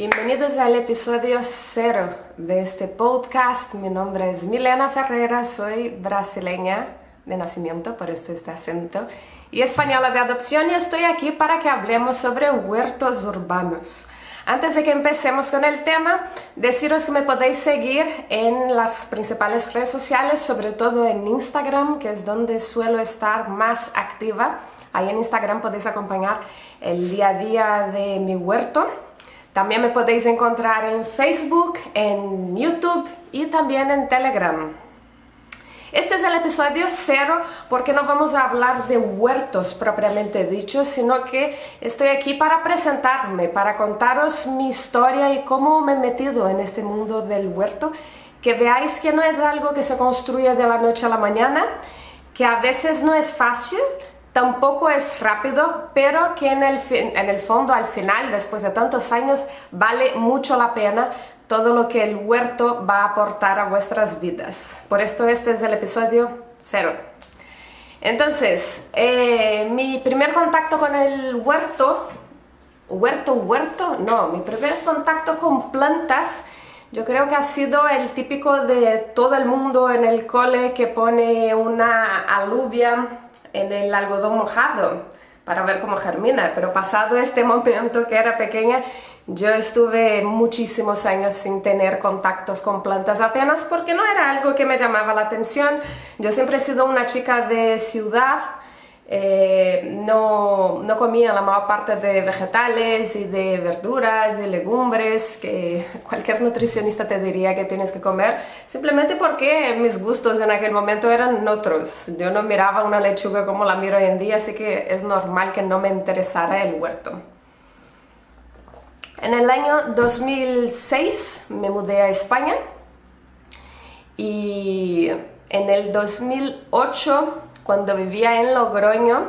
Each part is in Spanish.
Bienvenidos al episodio cero de este podcast. Mi nombre es Milena Ferreira, soy brasileña de nacimiento, por eso este acento, y española de adopción y estoy aquí para que hablemos sobre huertos urbanos. Antes de que empecemos con el tema, deciros que me podéis seguir en las principales redes sociales, sobre todo en Instagram, que es donde suelo estar más activa. Ahí en Instagram podéis acompañar el día a día de mi huerto también me podéis encontrar en Facebook, en YouTube y también en Telegram. Este es el episodio cero porque no vamos a hablar de huertos propiamente dicho, sino que estoy aquí para presentarme, para contaros mi historia y cómo me he metido en este mundo del huerto, que veáis que no es algo que se construye de la noche a la mañana, que a veces no es fácil, Tampoco es rápido, pero que en el, en el fondo, al final, después de tantos años, vale mucho la pena todo lo que el huerto va a aportar a vuestras vidas. Por esto este es el episodio cero. Entonces, eh, mi primer contacto con el huerto, huerto, huerto, no, mi primer contacto con plantas, yo creo que ha sido el típico de todo el mundo en el cole que pone una alubia en el algodón mojado para ver cómo germina, pero pasado este momento que era pequeña, yo estuve muchísimos años sin tener contactos con plantas apenas porque no era algo que me llamaba la atención. Yo siempre he sido una chica de ciudad, eh, no, no, comía la mayor parte de vegetales y de verduras y legumbres que cualquier nutricionista te diría que tienes que comer, simplemente porque mis gustos en aquel momento eran otros. Yo no miraba una lechuga como la miro hoy en día, así que es normal que no me interesara el huerto. En el año 2006 me mudé a España y en el 2008 cuando vivía en Logroño,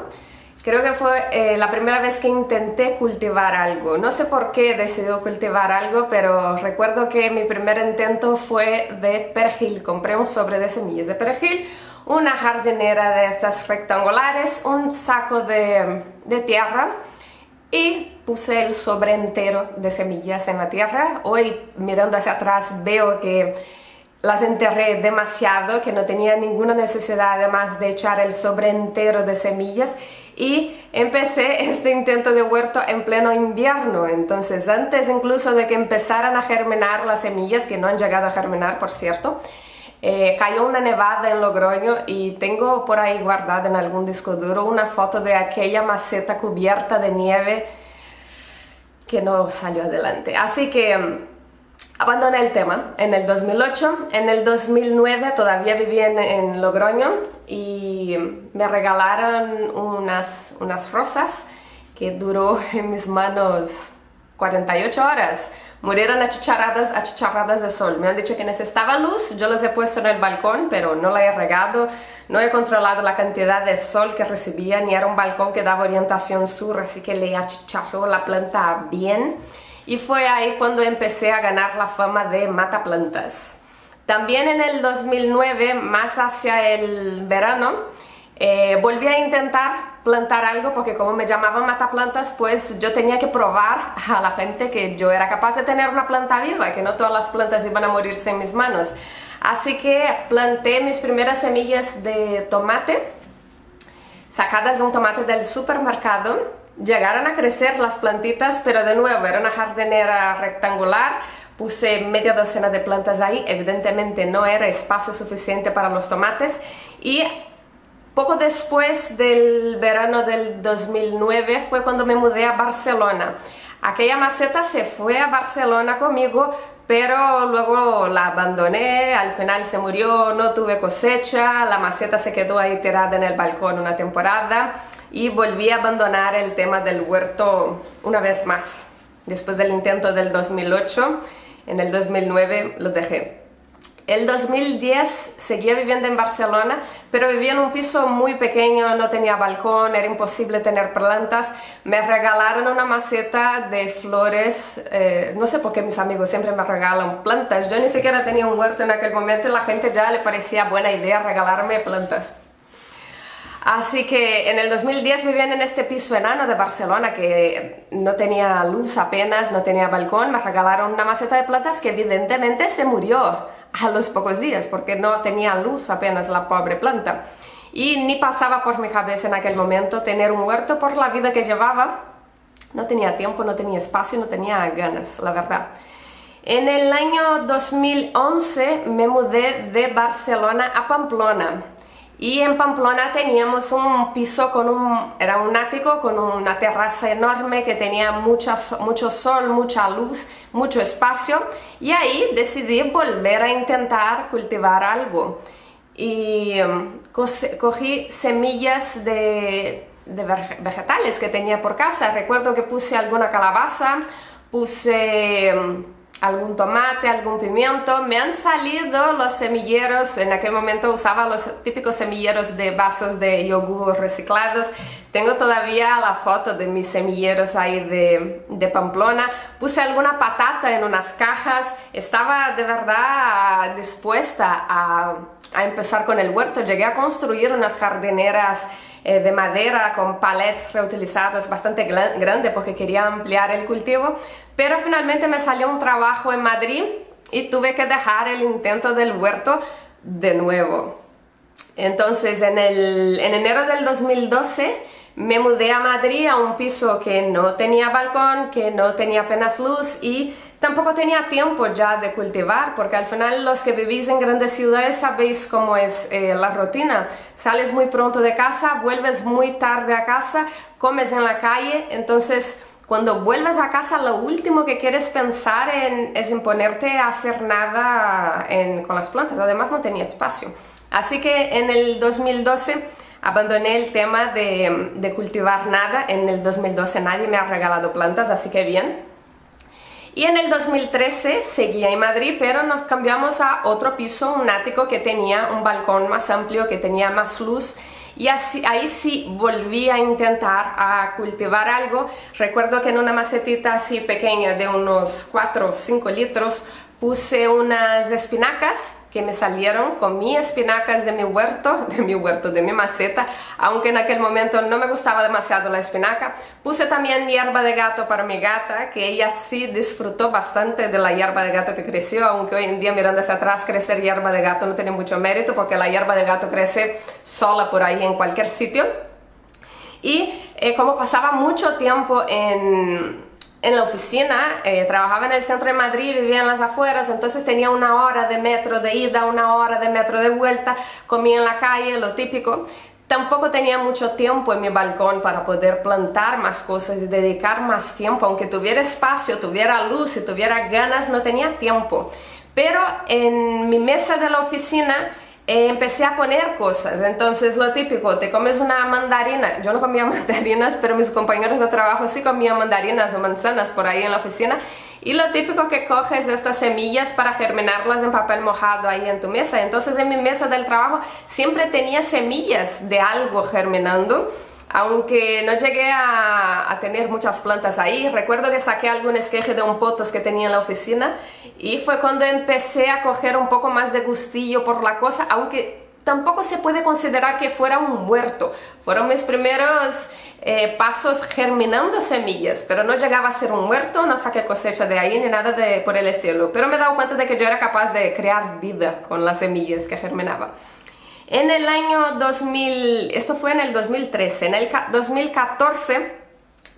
creo que fue eh, la primera vez que intenté cultivar algo. No sé por qué decidí cultivar algo, pero recuerdo que mi primer intento fue de perejil. Compré un sobre de semillas de perejil, una jardinera de estas rectangulares, un saco de, de tierra y puse el sobre entero de semillas en la tierra. Hoy mirando hacia atrás veo que las enterré demasiado, que no tenía ninguna necesidad además de echar el sobre entero de semillas y empecé este intento de huerto en pleno invierno, entonces antes incluso de que empezaran a germinar las semillas, que no han llegado a germinar por cierto, eh, cayó una nevada en Logroño y tengo por ahí guardada en algún disco duro una foto de aquella maceta cubierta de nieve que no salió adelante. Así que Abandoné el tema en el 2008, en el 2009 todavía vivía en, Logroño y me regalaron unas, unas rosas que duró en mis manos 48 horas. Murieron achicharradas, achicharradas de sol. Me han dicho que necesitaba luz, yo las he puesto en el balcón, pero no la he regado, no he controlado la cantidad de sol que recibía, ni era un balcón que daba orientación sur, así que le achicharró la planta bien y fue ahí cuando empecé a ganar la fama de mataplantas. También en el 2009, más hacia el verano, eh, volví a intentar plantar algo porque como me llamaban mataplantas, pues yo tenía que probar a la gente que yo era capaz de tener una planta viva, que no todas las plantas iban a morirse en mis manos. Así que planté mis primeras semillas de tomate, sacadas de un tomate del supermercado, llegaron a crecer las plantitas, pero de nuevo era una jardinera rectangular, puse media docena de plantas ahí, evidentemente no era espacio suficiente para los tomates. Y poco después del verano del 2009 fue cuando me mudé a Barcelona. Aquella maceta se fue a Barcelona conmigo, pero luego la abandoné, al final se murió, no tuve cosecha, la maceta se quedó ahí tirada en el balcón una temporada y volví a abandonar el tema del huerto una vez más. Después del intento del 2008, en el 2009 lo dejé. El 2010 seguía viviendo en Barcelona, pero vivía en un piso muy pequeño, no tenía balcón, era imposible tener plantas. Me regalaron una maceta de flores, eh, no sé por qué mis amigos siempre me regalan plantas. Yo ni siquiera tenía un huerto en aquel momento y la gente ya le parecía buena idea regalarme plantas. Así que en el 2010 vivían en este piso enano de Barcelona que no tenía luz apenas, no tenía balcón, me regalaron una maceta de plantas que evidentemente se murió a los pocos días porque no tenía luz apenas la pobre planta. Y ni pasaba por mi cabeza en aquel momento tener un huerto por la vida que llevaba. No tenía tiempo, no tenía espacio, no tenía ganas, la verdad. En el año 2011 me mudé de Barcelona a Pamplona y en Pamplona teníamos un piso con un, era un ático con una terraza enorme que tenía mucho sol, mucha luz, mucho espacio y ahí decidí volver a intentar cultivar algo. Y um, cogí semillas de, de vegetales que tenía por casa. Recuerdo que puse alguna calabaza, puse um, algún tomate, algún pimiento, me han salido los semilleros, en aquel momento usaba los típicos semilleros de vasos de yogur reciclados, tengo todavía la foto de mis semilleros ahí de, de Pamplona, puse alguna patata en unas cajas, estaba de verdad dispuesta a, a empezar con el huerto, llegué a construir unas jardineras eh, de madera con palets reutilizados bastante grande porque quería ampliar el cultivo, pero finalmente me salió un trabajo en Madrid y tuve que dejar el intento del huerto de nuevo. Entonces en, el, en enero del 2012 me mudé a Madrid a un piso que no tenía balcón, que no tenía apenas luz y Tampoco tenía tiempo ya de cultivar, porque al final los que vivís en grandes ciudades sabéis cómo es eh, la rutina. Sales muy pronto de casa, vuelves muy tarde a casa, comes en la calle, entonces cuando vuelves a casa lo último que quieres pensar en, es en ponerte a hacer nada con las plantas, además no tenía espacio. Así que en el 2012 abandoné el tema de, cultivar nada, en el 2012 nadie me ha regalado plantas, así que bien. Y en el 2013 seguía en Madrid, pero nos cambiamos a otro piso, un ático que tenía un balcón más amplio, que tenía más luz. Y así, ahí sí volví a intentar a cultivar algo. Recuerdo que en una macetita así pequeña de unos 4 o 5 litros puse unas espinacas que me salieron con mis espinacas de mi huerto, de mi huerto, de mi maceta, aunque en aquel momento no me gustaba demasiado la espinaca. Puse también hierba de gato para mi gata, que ella sí disfrutó bastante de la hierba de gato que creció, aunque hoy en día mirando hacia atrás crecer hierba de gato no tiene mucho mérito porque la hierba de gato crece sola por ahí en cualquier sitio. Y eh, como pasaba mucho tiempo en en la oficina, eh, trabajaba en el centro de Madrid, vivía en las afueras, entonces tenía una hora de metro de ida, una hora de metro de vuelta, comía en la calle, lo típico. Tampoco tenía mucho tiempo en mi balcón para poder plantar más cosas y dedicar más tiempo, aunque tuviera espacio, tuviera luz y tuviera ganas, no tenía tiempo. Pero en mi mesa de la oficina eh, empecé a poner cosas. Entonces, lo típico, te comes una mandarina. Yo no comía mandarinas, pero mis compañeros de trabajo sí comían mandarinas o manzanas por ahí en la oficina. Y lo típico que coges estas semillas para germinarlas en papel mojado ahí en tu mesa. Entonces, en mi mesa del trabajo siempre tenía semillas de algo germinando aunque no llegué a, tener muchas plantas ahí, recuerdo que saqué algún esqueje de un potos que tenía en la oficina y fue cuando empecé a coger un poco más de gustillo por la cosa, aunque tampoco se puede considerar que fuera un huerto. Fueron mis primeros eh, pasos germinando semillas, pero no llegaba a ser un huerto, no saqué cosecha de ahí ni nada de, por el estilo. Pero me he dado cuenta de que yo era capaz de crear vida con las semillas que germinaba. En el año 2000, esto fue en el 2013, en el 2014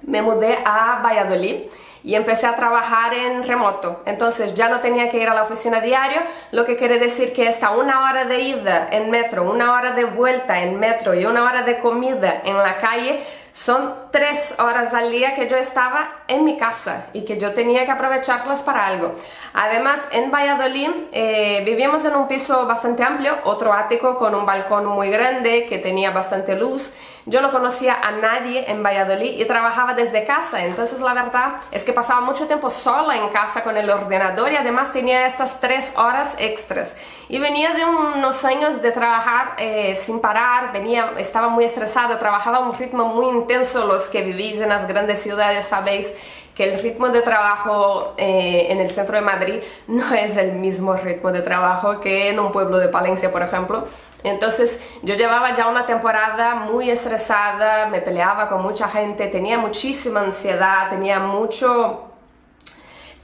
me mudé a Valladolid y empecé a trabajar en remoto. Entonces ya no tenía que ir a la oficina diario, lo que quiere decir que esta una hora de ida en metro, una hora de vuelta en metro y una hora de comida en la calle son tres horas al día que yo estaba en mi casa y que yo tenía que aprovecharlas para algo. Además, en Valladolid eh, vivíamos en un piso bastante amplio, otro ático con un balcón muy grande que tenía bastante luz. Yo no conocía a nadie en Valladolid y trabajaba desde casa, entonces la verdad es que pasaba mucho tiempo sola en casa con el ordenador y además tenía estas tres horas extras. Y venía de unos años de trabajar eh, sin parar, venía, estaba muy estresada, trabajaba a un ritmo muy intenso, los que vivís en las grandes ciudades sabéis que el ritmo de trabajo eh, en el centro de Madrid no es el mismo ritmo de trabajo que en un pueblo de Palencia, por ejemplo. Entonces yo llevaba ya una temporada muy estresada, me peleaba con mucha gente, tenía muchísima ansiedad, tenía mucho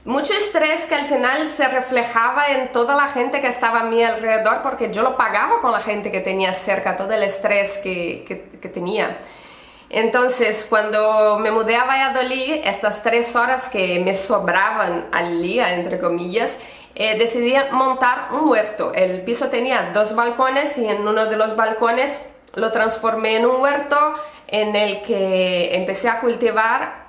mucho estrés que al final se reflejaba en toda la gente que estaba a mi alrededor porque yo lo pagaba con la gente que tenía cerca, todo el estrés que, que, tenía. Entonces, cuando me mudé a Valladolid, estas tres horas que me sobraban al día, entre comillas, eh, decidí montar un huerto. El piso tenía dos balcones y en uno de los balcones lo transformé en un huerto en el que empecé a cultivar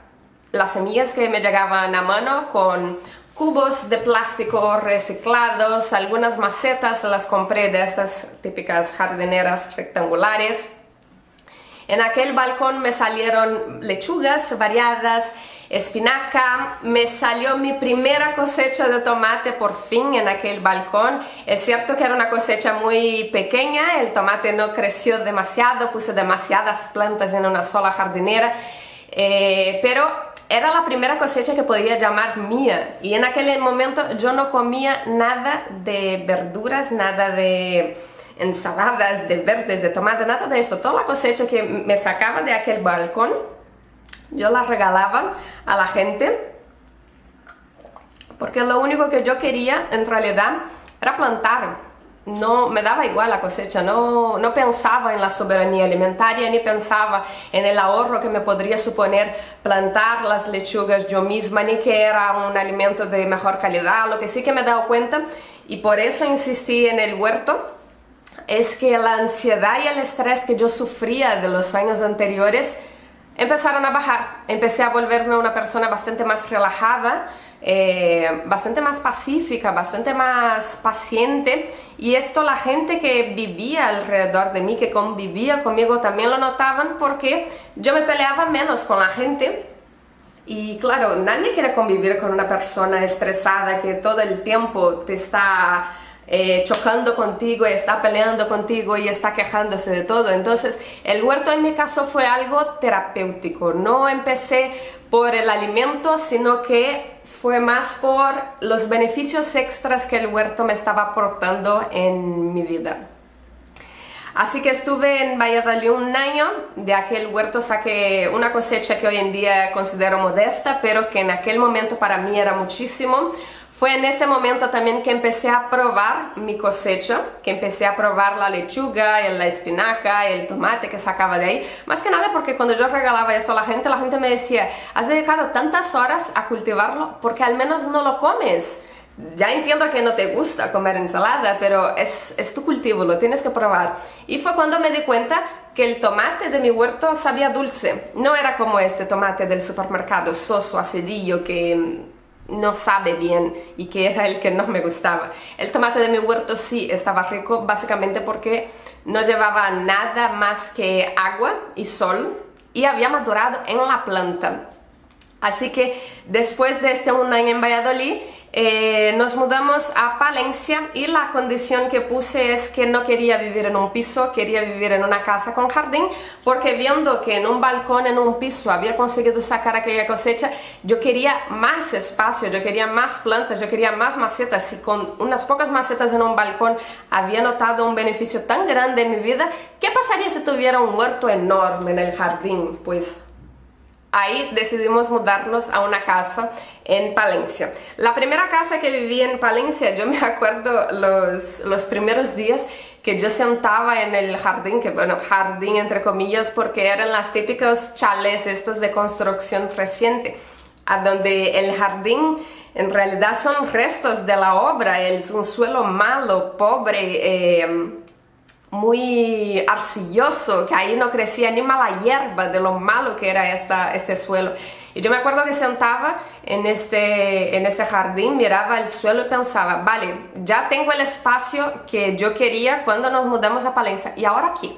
las semillas que me llegaban a mano con cubos de plástico reciclados, algunas macetas las compré de esas típicas jardineras rectangulares. En aquel balcón me salieron lechugas variadas, espinaca, me salió mi primera cosecha de tomate por fin en aquel balcón. Es cierto que era una cosecha muy pequeña, el tomate no creció demasiado, puse demasiadas plantas en una sola jardinera, eh, pero era la primera cosecha que podía llamar mía y en aquel momento yo no comía nada de verduras, nada de ensaladas, de verdes, de tomate, nada de eso. Toda la cosecha que me sacaba de aquel balcón, yo la regalaba a la gente porque lo único que yo quería en realidad era plantar no me daba igual la cosecha, no, no pensaba en la soberanía alimentaria ni pensaba en el ahorro que me podría suponer plantar las lechugas yo misma ni que era un alimento de mejor calidad. Lo que sí que me he dado cuenta y por eso insistí en el huerto es que la ansiedad y el estrés que yo sufría de los años anteriores empezaron a bajar. Empecé a volverme una persona bastante más relajada, eh, bastante más pacífica, bastante más paciente y esto la gente que vivía alrededor de mí, que convivía conmigo también lo notaban porque yo me peleaba menos con la gente y claro, nadie quiere convivir con una persona estresada que todo el tiempo te está eh, chocando contigo está peleando contigo y está quejándose de todo. Entonces, el huerto en mi caso fue algo terapéutico. No empecé por el alimento, sino que fue más por los beneficios extras que el huerto me estaba aportando en mi vida. Así que estuve en Valladolid un año, de aquel huerto saqué una cosecha que hoy en día considero modesta, pero que en aquel momento para mí era muchísimo. Fue en ese momento también que empecé a probar mi cosecha, que empecé a probar la lechuga, la espinaca, el tomate que sacaba de ahí. Más que nada porque cuando yo regalaba esto a la gente, la gente me decía, has dedicado tantas horas a cultivarlo porque al menos no lo comes. Ya entiendo que no te gusta comer ensalada, pero es, tu cultivo, lo tienes que probar. Y fue cuando me di cuenta que el tomate de mi huerto sabía dulce. No era como este tomate del supermercado, soso, acidillo, que no sabe bien y que era el que no me gustaba. El tomate de mi huerto sí estaba rico básicamente porque no llevaba nada más que agua y sol y había madurado en la planta. Así que después de este un en Valladolid eh, nos mudamos a Palencia y la condición que puse es que no quería vivir en un piso, quería vivir en una casa con jardín, porque viendo que en un balcón, en un piso, había conseguido sacar aquella cosecha, yo quería más espacio, yo quería más plantas, yo quería más macetas y con unas pocas macetas en un balcón había notado un beneficio tan grande en mi vida, ¿qué pasaría si tuviera un huerto enorme en el jardín? Pues ahí decidimos mudarnos a una casa en Palencia. La primera casa que viví en Palencia, yo me acuerdo los, los primeros días que yo sentaba en el jardín, que bueno, jardín entre comillas, porque eran las típicos chales estos de construcción reciente, a donde el jardín en realidad son restos de la obra, es un suelo malo, pobre, eh, muy arcilloso, que ahí no crecía ni mala hierba de lo malo que era esta, este suelo. Y yo me acuerdo que sentaba en este, en este jardín, miraba el suelo y pensaba, vale, ya tengo el espacio que yo quería cuando nos mudamos a Palencia. ¿Y ahora qué?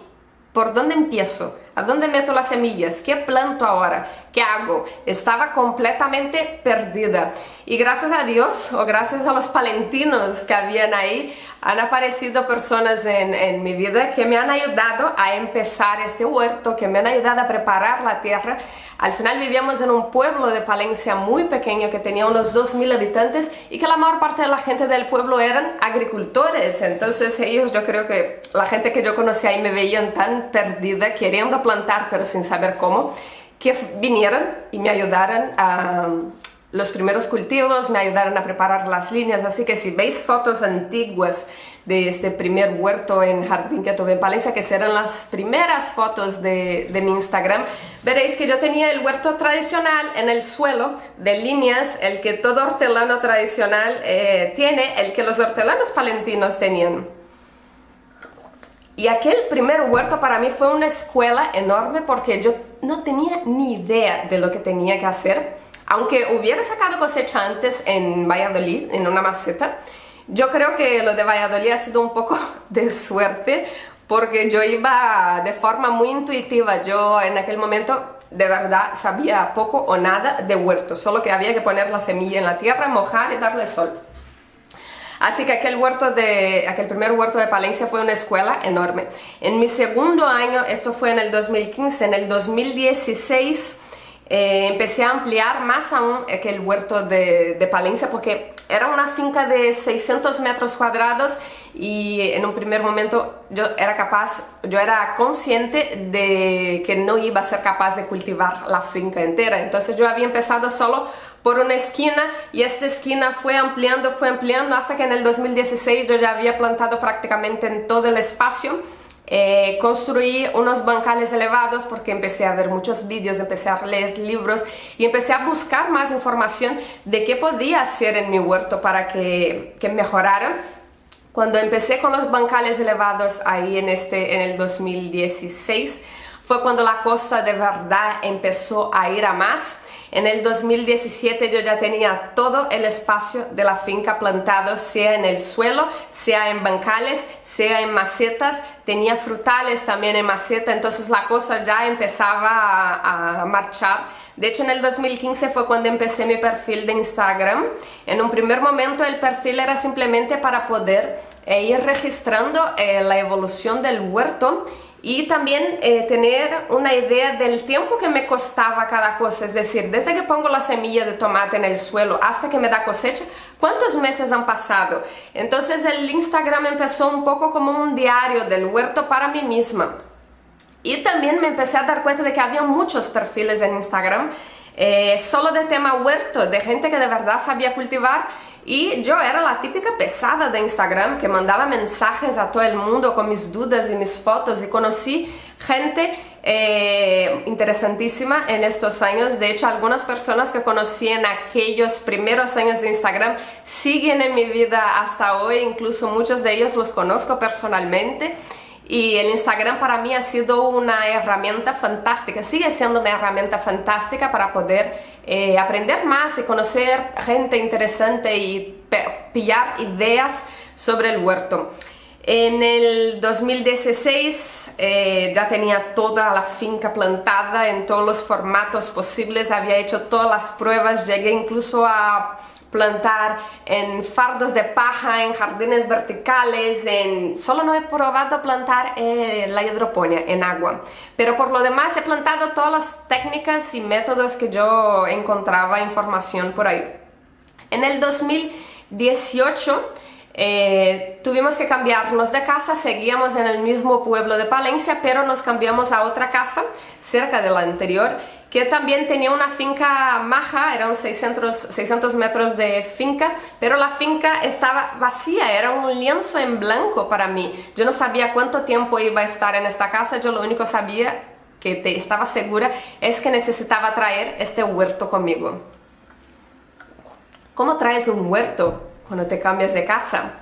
¿Por dónde empiezo? ¿A dónde meto las semillas? ¿Qué planto ahora? ¿Qué hago? Estaba completamente perdida. Y gracias a Dios, o gracias a los palentinos que habían ahí, han aparecido personas en, mi vida que me han ayudado a empezar este huerto, que me han ayudado a preparar la tierra. Al final vivíamos en un pueblo de Palencia muy pequeño que tenía unos 2.000 habitantes y que la mayor parte de la gente del pueblo eran agricultores. Entonces ellos, yo creo que la gente que yo conocía ahí me veían tan perdida, queriendo plantar pero sin saber cómo que vinieran y me ayudaran a los primeros cultivos, me ayudaron a preparar las líneas, así que si veis fotos antiguas de este primer huerto en jardín que tuve en Palencia, que serán las primeras fotos de, de, mi Instagram, veréis que yo tenía el huerto tradicional en el suelo de líneas, el que todo hortelano tradicional eh, tiene, el que los hortelanos palentinos tenían. Y aquel primer huerto para mí fue una escuela enorme porque yo no tenía ni idea de lo que tenía que hacer. Aunque hubiera sacado cosecha antes en Valladolid, en una maceta, yo creo que lo de Valladolid ha sido un poco de suerte porque yo iba de forma muy intuitiva. Yo en aquel momento de verdad sabía poco o nada de huerto, solo que había que poner la semilla en la tierra, mojar y darle sol. Así que aquel, huerto de, aquel primer huerto de Palencia fue una escuela enorme. En mi segundo año, esto fue en el 2015, en el 2016 eh, empecé a ampliar más aún aquel huerto de, de, Palencia porque era una finca de 600 metros cuadrados y en un primer momento yo era capaz, yo era consciente de que no iba a ser capaz de cultivar la finca entera. Entonces yo había empezado solo por una esquina y esta esquina fue ampliando, fue ampliando hasta que en el 2016 yo ya había plantado prácticamente en todo el espacio. Eh, construí unos bancales elevados porque empecé a ver muchos vídeos, empecé a leer libros y empecé a buscar más información de qué podía hacer en mi huerto para que, que mejorara. Cuando empecé con los bancales elevados ahí en, este, en el 2016 fue cuando la cosa de verdad empezó a ir a más en el 2017 yo ya tenía todo el espacio de la finca plantado, sea en el suelo, sea en bancales, sea en macetas, tenía frutales también en maceta, entonces la cosa ya empezaba a, marchar. De hecho, en el 2015 fue cuando empecé mi perfil de Instagram. En un primer momento el perfil era simplemente para poder eh, ir registrando eh, la evolución del huerto y también eh, tener una idea del tiempo que me costaba cada cosa, es decir, desde que pongo la semilla de tomate en el suelo hasta que me da cosecha, ¿cuántos meses han pasado? Entonces el Instagram empezó un poco como un diario del huerto para mí misma. Y también me empecé a dar cuenta de que había muchos perfiles en Instagram eh, solo de tema huerto, de gente que de verdad sabía cultivar y yo era la típica pesada de Instagram que mandaba mensajes a todo mundo con mis dudas y mis fotos y conocí gente eh, interesantísima en estos años. De hecho, algunas personas que conocí en aquellos primeros años de Instagram siguen en mi vida hasta hoy, incluso muchos de ellos los conozco personalmente. Y el Instagram para mí ha sido una herramienta fantástica, sigue siendo una herramienta fantástica para poder eh, aprender más y conocer gente interesante y pillar ideas sobre el huerto. En el 2016 eh, ya tenía toda la finca plantada en todos los formatos posibles, había hecho todas las pruebas, llegué incluso a plantar en fardos de paja, en jardines verticales, en... solo no he probado plantar eh, la hidroponía en agua, pero por lo demás he plantado todas las técnicas y métodos que yo encontraba información por ahí. En el 2018 eh, tuvimos que cambiarnos de casa, seguíamos en el mismo pueblo de Palencia, pero nos cambiamos a otra casa cerca de la anterior que también tenía una finca maja, eran 600, 600 metros de finca, pero la finca estaba vacía, era un lienzo en blanco para mí. Yo no sabía cuánto tiempo iba a estar en esta casa, yo lo único sabía que te estaba segura es que necesitaba traer este huerto conmigo. ¿Cómo traes un huerto cuando te cambias de casa?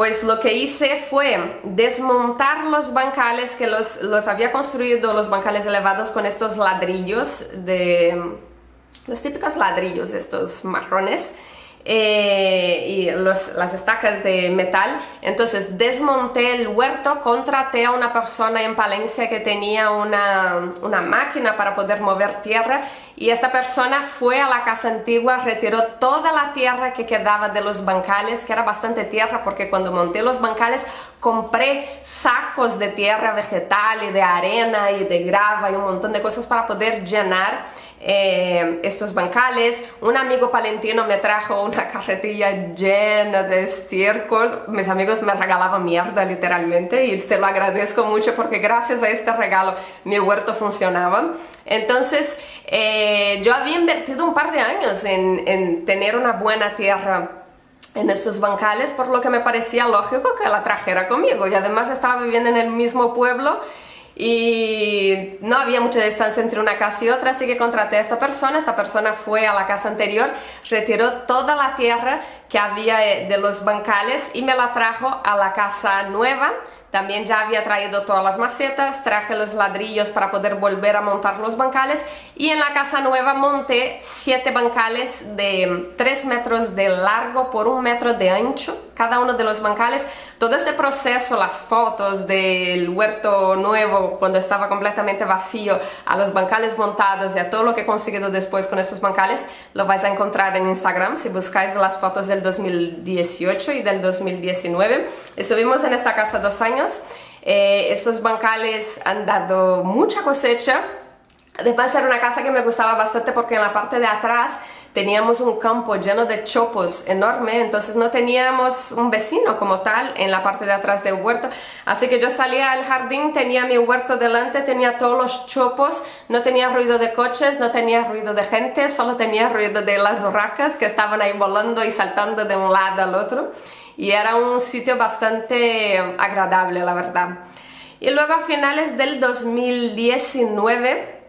Pues lo que hice fue desmontar los bancales que los, los había construido, los bancales elevados con estos ladrillos de... los típicos ladrillos estos marrones eh, y las estacas de metal. Entonces desmonté el huerto, contraté a una persona en Palencia que tenía una, una máquina para poder mover tierra y esta persona fue a la casa antigua, retiró toda la tierra que quedaba de los bancales, que era bastante tierra porque cuando monté los bancales compré sacos de tierra vegetal y de arena y de grava y un montón de cosas para poder llenar eh, estos bancales. Un amigo palentino me trajo una carretilla llena de estiércol. Mis amigos me regalaban mierda literalmente y se lo agradezco mucho porque gracias a este regalo mi huerto funcionaba. Entonces eh, yo había invertido un par de años en, en tener una buena tierra en estos bancales, por lo que me parecía lógico que la trajera conmigo y además estaba viviendo en el mismo pueblo y no había mucha distancia entre una casa y otra, así que contraté a esta persona, esta persona fue a la casa anterior, retiró toda la tierra que había eh, de los bancales y me la trajo a la casa nueva, también ya había traído todas las macetas, traje los ladrillos para poder volver a montar los bancales y en la casa nueva monté siete bancales de 3 metros de largo por un metro de ancho, cada uno de los bancales. Todo ese proceso, las fotos del huerto nuevo cuando estaba completamente vacío, a los bancales montados y a todo lo que he conseguido después con esos bancales, lo vais a encontrar en Instagram si buscáis las fotos del 2018 y del 2019. Estuvimos en esta casa dos años eh, estos bancales han dado mucha cosecha. Además era una casa que me gustaba bastante porque en la parte de atrás teníamos un campo lleno de chopos enorme, entonces no teníamos un vecino como tal en la parte de atrás del huerto. Así que yo salía al jardín, tenía mi huerto delante, tenía todos los chopos, no tenía ruido de coches, no tenía ruido de gente, solo tenía ruido de las urracas que estaban ahí volando y saltando de un lado al otro y era un sitio bastante agradable, la verdad. Y luego a finales del 2019,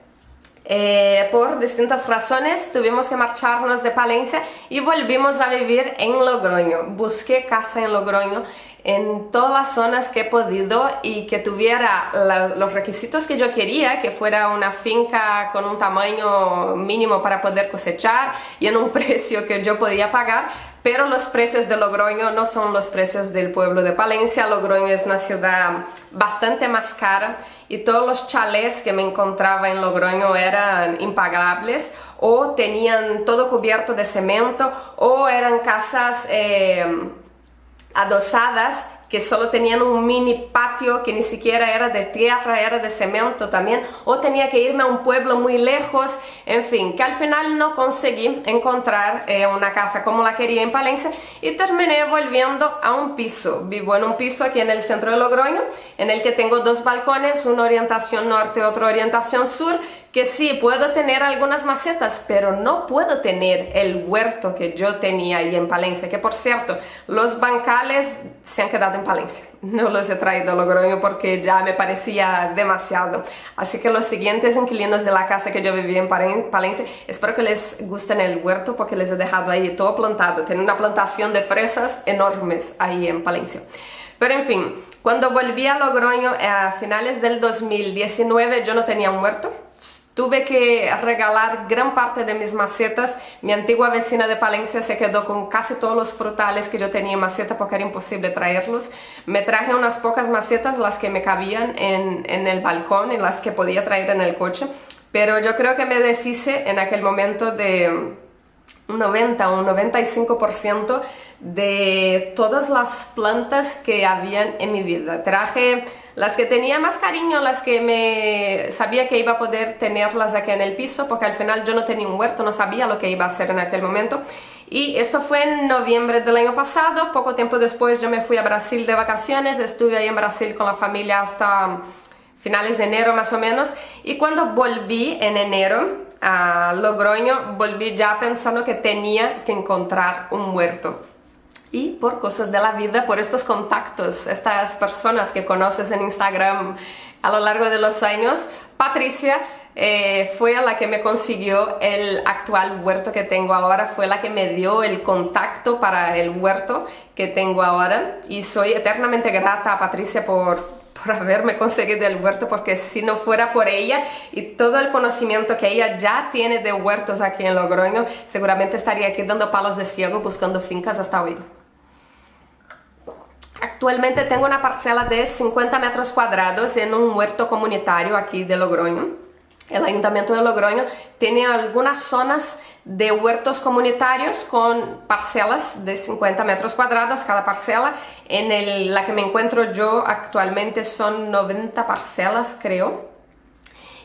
eh, por distintas razones, tuvimos que marcharnos de Palencia y volvimos a vivir en Logroño. Busqué casa en Logroño en todas las zonas que he podido y que tuviera los requisitos que yo quería, que fuera una finca con un tamaño mínimo para poder cosechar y en un precio que yo podía pagar, pero los precios de Logroño no son los precios del pueblo de Palencia. Logroño es una ciudad bastante más cara y todos los chalés que me encontraba en Logroño eran impagables o tenían todo cubierto de cemento o eran casas... Eh, adosadas que solo tenían un mini patio que ni siquiera era de tierra, era de cemento también, o tenía que irme a un pueblo muy lejos, en fin, que al final no conseguí encontrar eh, una casa como la quería en Palencia y terminé volviendo a un piso. Vivo en un piso aquí en el centro de Logroño, en el que tengo dos balcones, una orientación norte, otra orientación sur, que sí, puedo tener algunas macetas, pero no puedo tener el huerto que yo tenía ahí en Palencia, que por cierto, los bancales se han quedado en Palencia. No los he traído a Logroño porque ya me parecía demasiado. Así que los siguientes inquilinos de la casa que yo vivía en Palencia, espero que les guste el huerto porque les he dejado ahí todo plantado. Tiene una plantación de fresas enormes ahí en Palencia. Pero en fin, cuando volví a Logroño a finales del 2019 yo no tenía un huerto, Tuve que regalar gran parte de mis macetas. Mi antigua vecina de Palencia se quedó con casi todos los frutales que yo tenía en maceta porque era imposible traerlos. Me traje unas pocas macetas, las que me cabían en, en el balcón y las que podía traer en el coche. Pero yo creo que me deshice en aquel momento de un 90 o un 95% de todas las plantas que habían en mi vida. Traje las que tenía más cariño, las que me sabía que iba a poder tenerlas aquí en el piso, porque al final yo no tenía un huerto, no sabía lo que iba a hacer en aquel momento. Y esto fue en noviembre del año pasado, poco tiempo después yo me fui a Brasil de vacaciones, estuve ahí en Brasil con la familia hasta finales de enero más o menos, y cuando volví en enero a Logroño, volví ya pensando que tenía que encontrar un huerto. Y por cosas de la vida, por estos contactos, estas personas que conoces en Instagram a lo largo de los años, Patricia eh, fue la que me consiguió el actual huerto que tengo ahora, fue la que me dio el contacto para el huerto que tengo ahora. Y soy eternamente grata a Patricia por, por haberme conseguido el huerto, porque si no fuera por ella y todo el conocimiento que ella ya tiene de huertos aquí en Logroño, seguramente estaría aquí dando palos de ciego buscando fincas hasta hoy. Actualmente tengo una parcela de 50 metros cuadrados en un huerto comunitario aquí de Logroño. El Ayuntamiento de Logroño tiene algunas zonas de huertos comunitarios con parcelas de 50 metros cuadrados cada parcela. En la que me encuentro yo actualmente son 90 parcelas, creo.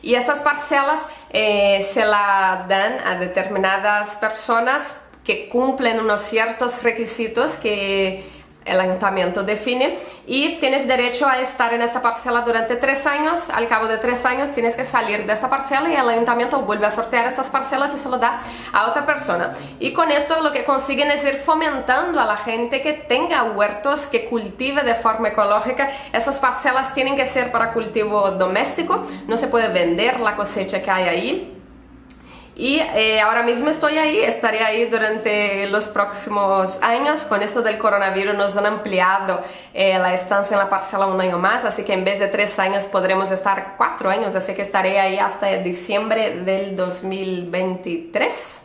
Y estas parcelas eh, se la dan a determinadas personas que cumplen unos ciertos requisitos que el ayuntamiento define y tienes derecho a estar en esta parcela durante tres años. Al cabo de tres años tienes que salir de esta parcela y el ayuntamiento vuelve a sortear estas parcelas y se lo da a otra persona. Y con esto lo que consiguen es ir fomentando a la gente que tenga huertos, que cultive de forma ecológica. Esas parcelas tienen que ser para cultivo doméstico, no se puede vender la cosecha que hay ahí y eh, ahora mismo estoy ahí, estaré ahí durante los próximos años. Con eso del coronavirus nos han ampliado eh, la estancia en la parcela un año más, así que en vez de tres años podremos estar cuatro años, así que estaré ahí hasta diciembre del 2023.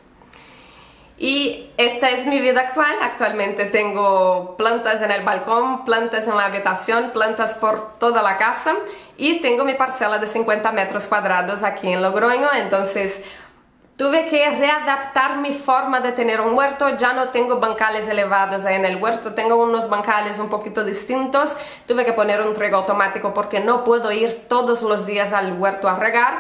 Y esta es mi vida actual. Actualmente tengo plantas en el balcón, plantas en la habitación, plantas por toda la casa y tengo mi parcela de 50 metros cuadrados aquí en Logroño. Entonces Tuve que readaptar mi forma de tener un huerto, ya no tengo bancales elevados en el huerto, tengo unos bancales un poquito distintos, tuve que poner un riego automático porque no puedo ir todos los días al huerto a regar,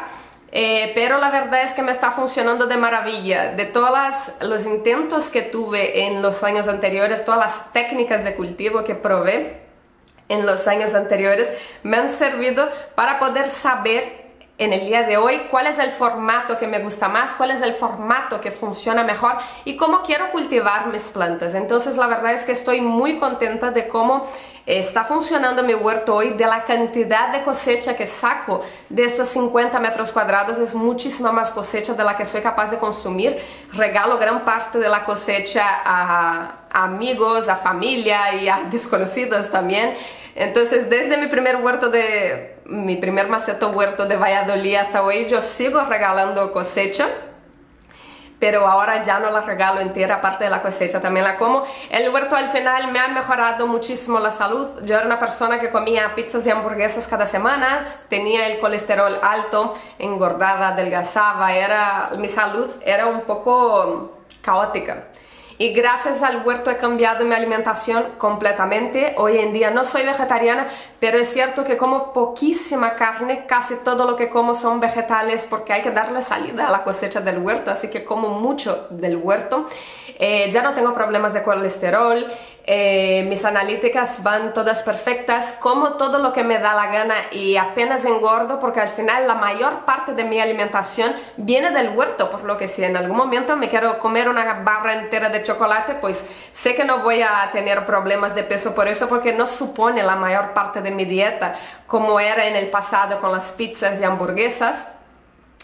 eh, pero la verdad es que me está funcionando de maravilla. De todos los intentos que tuve en los años anteriores, todas las técnicas de cultivo que probé en los años anteriores, me han servido para poder saber en el día de hoy, cuál es el formato que me gusta más, cuál es el formato que funciona mejor y cómo quiero cultivar mis plantas. Entonces la verdad es que estoy muy contenta de cómo está funcionando mi huerto hoy, de la cantidad de cosecha que saco de estos 50 metros cuadrados, es muchísima más cosecha de la que soy capaz de consumir. Regalo gran parte de la cosecha a, a amigos, a familia y a desconocidos también. Entonces, desde mi primer huerto de mi primer maceto huerto de Valladolid hasta hoy, yo sigo regalando cosecha pero ahora ya no la regalo entera, aparte de la cosecha, también la como. El huerto al final me ha mejorado muchísimo la salud. Yo era una persona que comía pizzas y hamburguesas cada semana, tenía el colesterol alto, engordaba, adelgazaba, era, mi salud era un poco caótica y gracias al huerto he cambiado mi alimentación completamente. Hoy en día no soy vegetariana, pero es cierto que como poquísima carne, casi todo lo que como son vegetales porque hay que darle salida a la cosecha del huerto, así que como mucho del huerto. Eh, ya no tengo problemas de colesterol, eh, mis analíticas van todas perfectas, como todo lo que me da la gana y apenas engordo porque al final la mayor parte de mi alimentación viene del huerto, por lo que si en algún momento me quiero comer una barra entera de chocolate, pues sé que no voy a tener problemas de peso por eso porque no supone la mayor parte de mi dieta como era en el pasado con las pizzas y hamburguesas.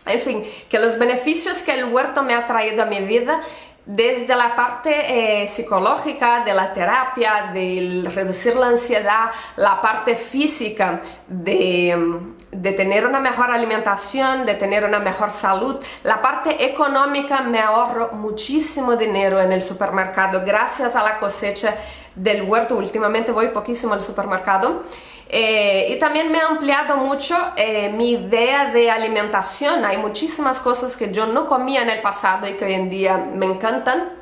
En fin, que los beneficios que el huerto me ha traído a mi vida desde la parte eh, psicológica, de la terapia, de reducir la ansiedad, la parte física, de, de, tener una mejor alimentación, de tener una mejor salud, la parte económica me ahorro muchísimo dinero en el supermercado gracias a la cosecha del huerto. Últimamente voy poquísimo al supermercado. Eh, y también me ha ampliado mucho eh, mi idea de alimentación. Hay muchísimas cosas que yo no comía en el pasado y que hoy en día me encantan.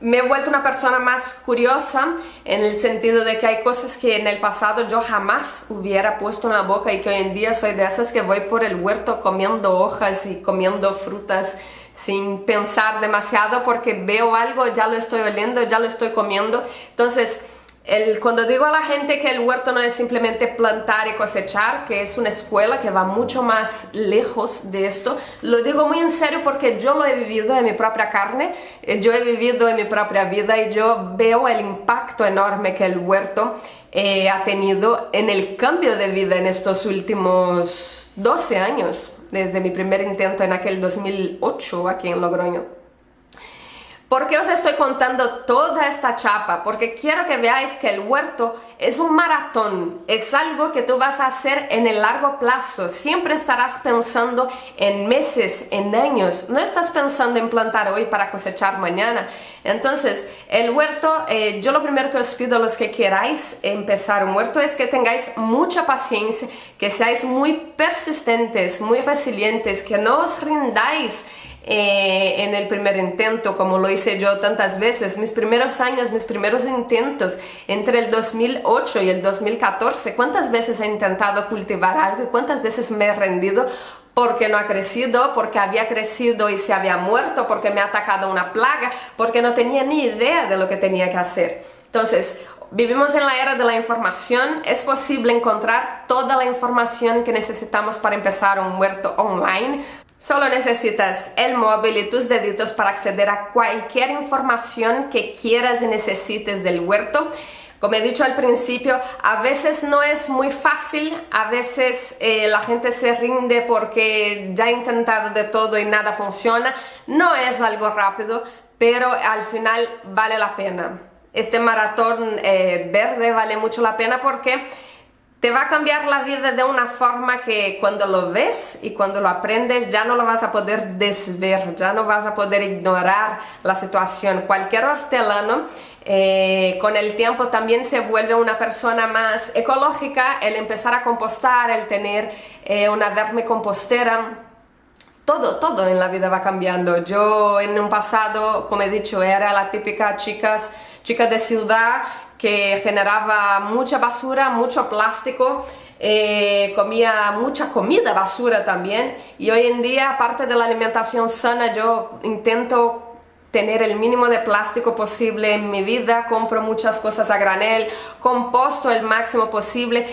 Me he vuelto una persona más curiosa en el sentido de que hay cosas que en el pasado yo jamás hubiera puesto en la boca y que hoy en día soy de esas que voy por el huerto comiendo hojas y comiendo frutas sin pensar demasiado porque veo algo, ya lo estoy oliendo, ya lo estoy comiendo. Entonces, cuando digo a la gente que el huerto no es simplemente plantar y cosechar, que es una escuela que va mucho más lejos de esto, lo digo muy en serio porque yo lo he vivido en mi propia carne, eh, yo he vivido en mi propia vida y yo veo el impacto enorme que el huerto eh, ha tenido en el cambio de vida en estos últimos 12 años, desde mi primer intento en aquel 2008 aquí en Logroño. ¿Por qué os estoy contando toda esta chapa? Porque quiero que veáis que el huerto es un maratón, es algo que tú vas a hacer en el largo plazo. Siempre estarás pensando en meses, en años. No estás pensando en plantar hoy para cosechar mañana. Entonces, el huerto, eh, yo lo primero que os pido a los que queráis empezar un huerto es que tengáis mucha paciencia, que seáis muy persistentes, muy resilientes, que no os rindáis eh, en el primer intento, como lo hice yo tantas veces. Mis primeros años, mis primeros intentos, entre el 2008 y el 2014, ¿cuántas veces he intentado cultivar algo y cuántas veces me he rendido? porque no ha crecido, porque había crecido y se había muerto, porque me ha atacado una plaga, porque no tenía ni idea de lo que tenía que hacer. Entonces, vivimos en la era de la información, es posible encontrar toda la información que necesitamos para empezar un huerto online. Solo necesitas el móvil y tus deditos para acceder a cualquier información que quieras y necesites del huerto. Como he dicho al principio, a veces no es muy fácil, a veces eh, la gente se rinde porque ya ha intentado de todo y nada funciona. No es algo rápido, pero al final vale la pena. Este maratón eh, verde vale mucho la pena porque te va a cambiar la vida de una forma que cuando lo ves y cuando lo aprendes ya no lo vas a poder desver, ya no vas a poder ignorar la situación. Cualquier hortelano eh, con el tiempo también se vuelve una persona más ecológica, el empezar a compostar, el tener eh, una compostera. Todo, todo en la vida va cambiando. Yo en un pasado, como he dicho, era la típica chicas, chica de ciudad que generaba mucha basura, mucho plástico, eh, comía mucha comida basura también. Y hoy en día aparte de la alimentación sana yo intento tener el mínimo de plástico posible en mi vida, compro muchas cosas a granel, composto el máximo posible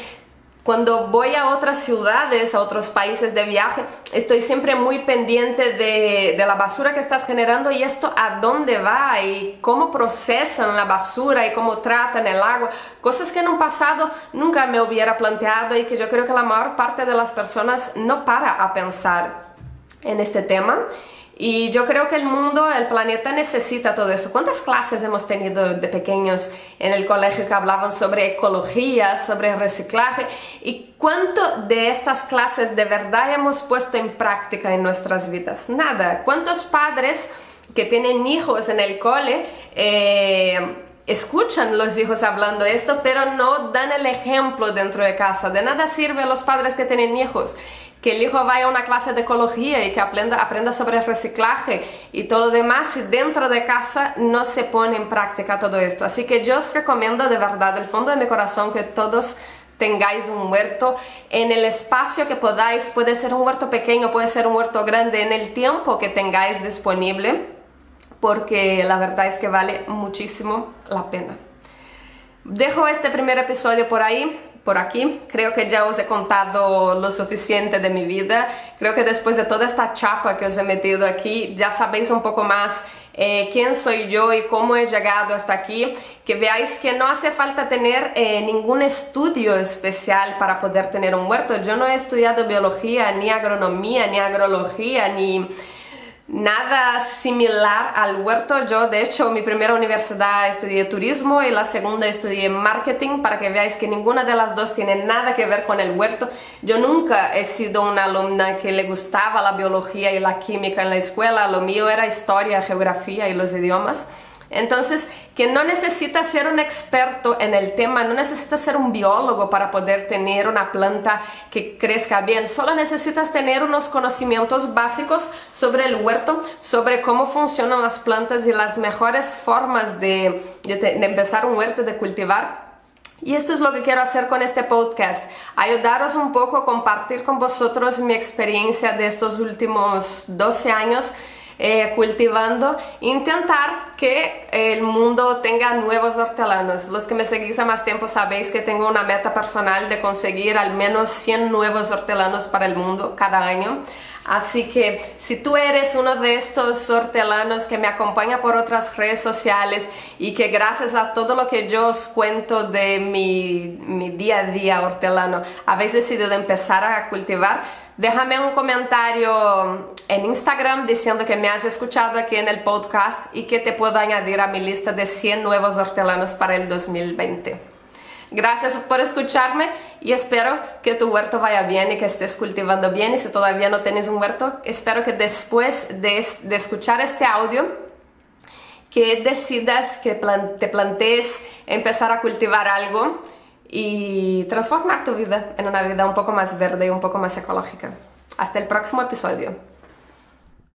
cuando voy a otras ciudades, a otros países de viaje, estoy siempre muy pendiente de, la basura que estás generando y esto a dónde va y cómo procesan la basura y cómo tratan el agua. Cosas que en un pasado nunca me hubiera planteado y que yo creo que la mayor parte de las personas no para a pensar en este tema. Y yo creo que el mundo, el planeta necesita todo eso. ¿Cuántas clases hemos tenido de pequeños en el colegio que hablaban sobre ecología, sobre reciclaje? ¿Y cuánto de estas clases de verdad hemos puesto en práctica en nuestras vidas? Nada. ¿Cuántos padres que tienen hijos en el cole eh, escuchan los hijos hablando esto, pero no dan el ejemplo dentro de casa? De nada sirve los padres que tienen hijos que el hijo vaya a una clase de ecología y que aprenda, aprenda sobre reciclaje y todo lo demás si dentro de casa no se pone en práctica todo esto. Así que yo os recomiendo de verdad, del fondo de mi corazón, que todos tengáis un huerto en el espacio que podáis, puede ser un huerto pequeño, puede ser un huerto grande, en el tiempo que tengáis disponible, porque la verdad es que vale muchísimo la pena. Dejo este primer episodio por ahí por aquí. Creo que ya os he contado lo suficiente de mi vida. Creo que después de toda esta chapa que os he metido aquí, ya sabéis un poco más eh, quién soy yo y cómo he llegado hasta aquí, que veáis que no hace falta tener eh, ningún estudio especial para poder tener un huerto. Yo no he estudiado biología, ni agronomía, ni agrología, ni nada similar al huerto. Yo, de hecho, mi primera universidad estudié turismo y la segunda estudié marketing para que veáis que ninguna de las dos tiene nada que ver con el huerto. Yo nunca he sido una alumna que le gustaba la biología y la química en la escuela. Lo mío era historia, geografía y los idiomas. Entonces, que no necesitas ser un experto en el tema, no necesitas ser un biólogo para poder tener una planta que crezca bien, solo necesitas tener unos conocimientos básicos sobre el huerto, sobre cómo funcionan las plantas y las mejores formas de, empezar un huerto, de cultivar. Y esto es lo que quiero hacer con este podcast, ayudaros un poco a compartir con vosotros mi experiencia de estos últimos 12 años eh, cultivando, intentar que el mundo tenga nuevos hortelanos. Los que me seguís a más tiempo sabéis que tengo una meta personal de conseguir al menos 100 nuevos hortelanos para el mundo cada año. Así que si tú eres uno de estos hortelanos que me acompaña por otras redes sociales y que gracias a todo lo que yo os cuento de mi, mi día a día hortelano habéis decidido empezar a cultivar, déjame un comentario en Instagram diciendo que me has escuchado aquí en el podcast y que te puedo añadir a mi lista de 100 nuevos hortelanos para el 2020. Gracias por escucharme y espero que tu huerto vaya bien y que estés cultivando bien. Y si todavía no tienes un huerto, espero que después de, de escuchar este audio, que decidas, que te plantees empezar a cultivar algo y transformar tu vida en una vida un poco más verde y un poco más ecológica. Hasta el próximo episodio.